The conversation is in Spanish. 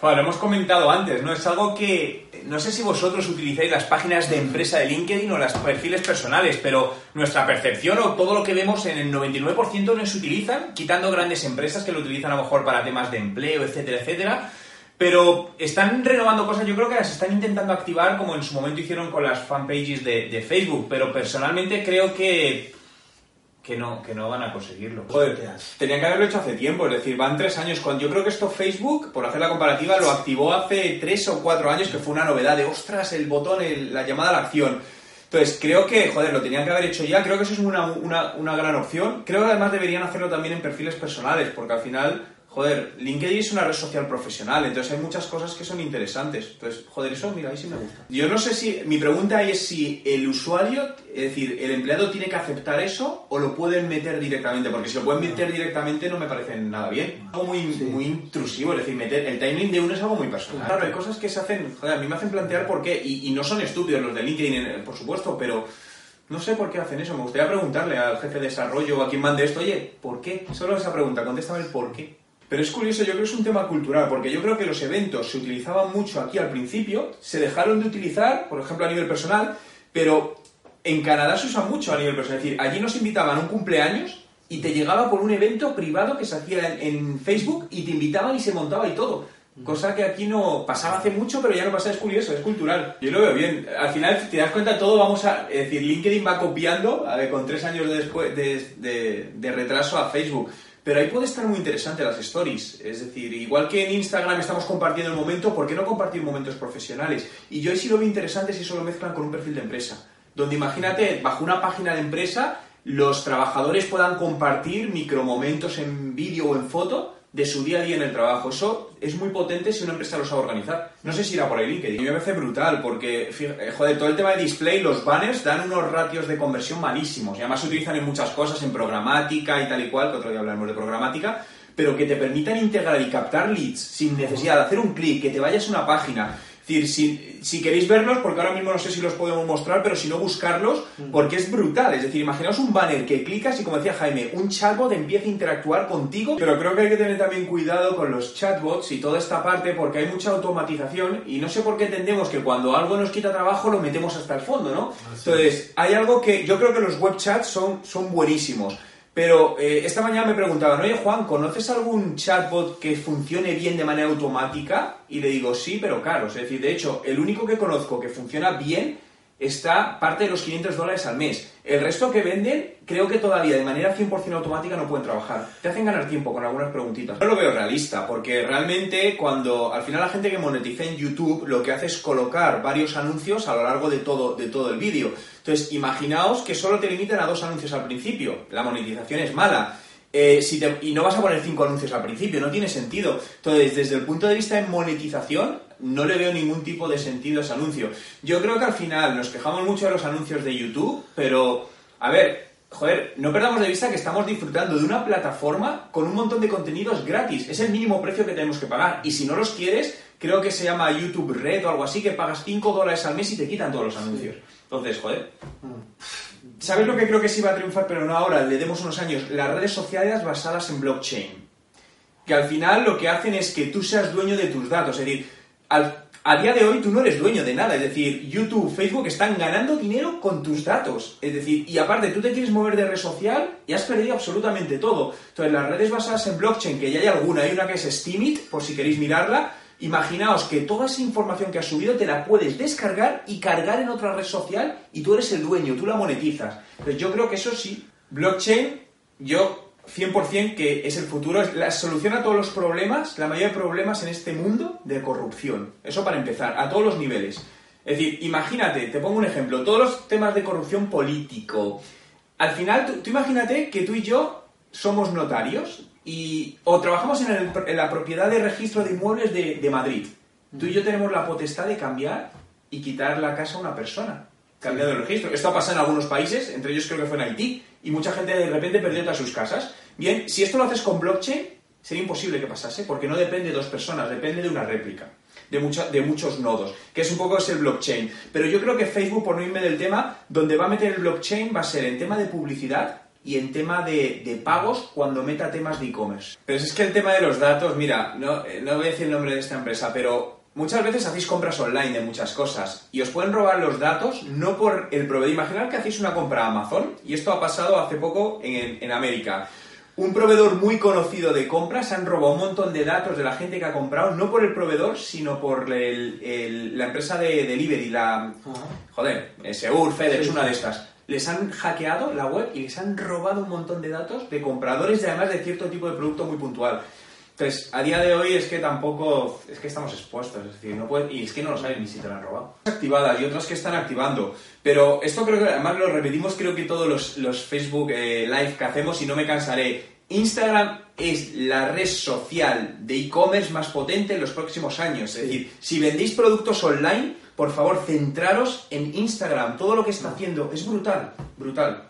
Bueno, lo hemos comentado antes, ¿no? Es algo que no sé si vosotros utilizáis las páginas de empresa de LinkedIn o los perfiles personales, pero nuestra percepción o todo lo que vemos en el 99% no se utilizan, quitando grandes empresas que lo utilizan a lo mejor para temas de empleo, etcétera, etcétera. Pero están renovando cosas, yo creo que las están intentando activar como en su momento hicieron con las fanpages de, de Facebook, pero personalmente creo que que no, que no van a conseguirlo. Joder, tenían que haberlo hecho hace tiempo, es decir, van tres años. Cuando yo creo que esto Facebook, por hacer la comparativa, lo activó hace tres o cuatro años, que fue una novedad de, ostras, el botón, la llamada a la acción. Entonces, creo que, joder, lo tenían que haber hecho ya, creo que eso es una, una, una gran opción. Creo que además deberían hacerlo también en perfiles personales, porque al final joder, LinkedIn es una red social profesional, entonces hay muchas cosas que son interesantes. Entonces, joder, eso, mira, ahí sí me gusta. Yo no sé si, mi pregunta es si el usuario, es decir, el empleado tiene que aceptar eso o lo pueden meter directamente, porque si lo pueden meter directamente no me parece nada bien. Algo muy, muy intrusivo, es decir, meter el timing de uno es algo muy personal. Claro, hay cosas que se hacen, joder, a mí me hacen plantear por qué, y, y no son estúpidos los de LinkedIn, por supuesto, pero... No sé por qué hacen eso. Me gustaría preguntarle al jefe de desarrollo o a quien mande esto, oye, ¿por qué? Solo esa pregunta, contéstame el por qué. Pero es curioso, yo creo que es un tema cultural, porque yo creo que los eventos se utilizaban mucho aquí al principio, se dejaron de utilizar, por ejemplo, a nivel personal, pero en Canadá se usa mucho a nivel personal. Es decir, allí nos invitaban a un cumpleaños y te llegaba por un evento privado que se hacía en, Facebook y te invitaban y se montaba y todo. Cosa que aquí no pasaba hace mucho, pero ya no pasa, es curioso, es cultural. Yo lo veo bien. Al final, te das cuenta, todo vamos a... Es decir, LinkedIn va copiando, con tres años después de, de retraso a Facebook. Pero ahí puede estar muy interesante las stories. Es decir, igual que en Instagram estamos compartiendo el momento, ¿por qué no compartir momentos profesionales? Y yo ahí sí lo veo interesante si eso lo mezclan con un perfil de empresa. Donde imagínate, bajo una página de empresa, los trabajadores puedan compartir micromomentos en vídeo o en foto de su día a día en el trabajo. Eso es muy potente si una empresa lo sabe organizar. No sé si irá por ahí LinkedIn. Me parece brutal porque, eh, joder, todo el tema de display, los banners dan unos ratios de conversión malísimos. Y además se utilizan en muchas cosas, en programática y tal y cual, que otro día hablaremos de programática, pero que te permitan integrar y captar leads sin necesidad de hacer un clic, que te vayas a una página, decir, si, queréis verlos, porque ahora mismo no sé si los podemos mostrar, pero si no buscarlos, mm. porque es brutal. Es decir, imaginaos un banner que clicas y, como decía Jaime, un chatbot empieza a interactuar contigo. Pero creo que hay que tener también cuidado con los chatbots y toda esta parte, porque hay mucha automatización y no sé por qué entendemos que cuando algo nos quita trabajo lo metemos hasta el fondo, ¿no? Entonces, hay algo que yo creo que los web chats son, son buenísimos. Pero eh, esta mañana me preguntaban, oye Juan, ¿conoces algún chatbot que funcione bien de manera automática? Y le digo, sí, pero caro. Es decir, de hecho, el único que conozco que funciona bien está parte de los 500 dólares al mes. El resto que venden, creo que todavía de manera 100% automática no pueden trabajar. Te hacen ganar tiempo con algunas preguntitas. No lo veo realista, porque realmente cuando al final la gente que monetiza en YouTube lo que hace es colocar varios anuncios a lo largo de todo, de todo el vídeo. Entonces, imaginaos que solo te limiten a dos anuncios al principio. La monetización es mala. Eh, si y no vas a poner cinco anuncios al principio, no tiene sentido. Entonces, desde el punto de vista de monetización, no le veo ningún tipo de sentido a ese anuncio. Yo creo que al final nos quejamos mucho de los anuncios de YouTube, pero, a ver, joder, no perdamos de vista que estamos disfrutando de una plataforma con un montón de contenidos gratis. Es el mínimo precio que tenemos que pagar. Y si no los quieres, creo que se llama YouTube Red o algo así, que pagas 5 dólares al mes y te quitan todos los anuncios. Entonces, joder. ¿Sabes lo que creo que sí va a triunfar, pero no ahora? Le demos unos años. Las redes sociales basadas en blockchain. Que al final lo que hacen es que tú seas dueño de tus datos. Es decir, a día de hoy tú no eres dueño de nada. Es decir, YouTube, Facebook están ganando dinero con tus datos. Es decir, y aparte tú te quieres mover de red social y has perdido absolutamente todo. Entonces, las redes basadas en blockchain, que ya hay alguna, hay una que es Steemit, por si queréis mirarla, Imaginaos que toda esa información que has subido te la puedes descargar y cargar en otra red social y tú eres el dueño, tú la monetizas. Entonces yo creo que eso sí, blockchain, yo 100% que es el futuro, es la solución a todos los problemas, la mayoría de problemas en este mundo de corrupción. Eso para empezar, a todos los niveles. Es decir, imagínate, te pongo un ejemplo, todos los temas de corrupción político. Al final, tú, tú imagínate que tú y yo somos notarios y, o trabajamos en, la propiedad de registro de inmuebles de, Madrid. Tú y yo tenemos la potestad de cambiar y quitar la casa a una persona. Cambiado el registro. Esto ha pasado en algunos países, entre ellos creo que fue en Haití, y mucha gente de repente perdió todas sus casas. Bien, si esto lo haces con blockchain, sería imposible que pasase, porque no depende de dos personas, depende de una réplica. De, de, muchos nodos, que es un poco es el blockchain. Pero yo creo que Facebook, por no irme del tema, donde va a meter el blockchain va a ser en tema de publicidad y en tema de, pagos cuando meta temas de e-commerce. Pero es que el tema de los datos, mira, no, eh, no voy a decir el nombre de esta empresa, pero muchas veces hacéis compras online de muchas cosas y os pueden robar los datos no por el proveedor. Imaginad que hacéis una compra a Amazon y esto ha pasado hace poco en, América. Un proveedor muy conocido de compras han robado un montón de datos de la gente que ha comprado, no por el proveedor, sino por la empresa de delivery, la... Joder, Seur, FedEx, una de estas les han hackeado la web y les han robado un montón de datos de compradores, y además de cierto tipo de producto muy puntual. Entonces, a día de hoy es que tampoco, es que estamos expuestos, es decir, no puede, y es que no lo saben ni si te la han robado. Activadas y otras que están activando, pero esto creo que además lo repetimos creo que todos los, los Facebook eh, Live que hacemos y no me cansaré. Instagram es la red social de e-commerce más potente en los próximos años. Es decir, si vendéis productos online, por favor, centraros en Instagram. Todo lo que está haciendo es brutal, brutal.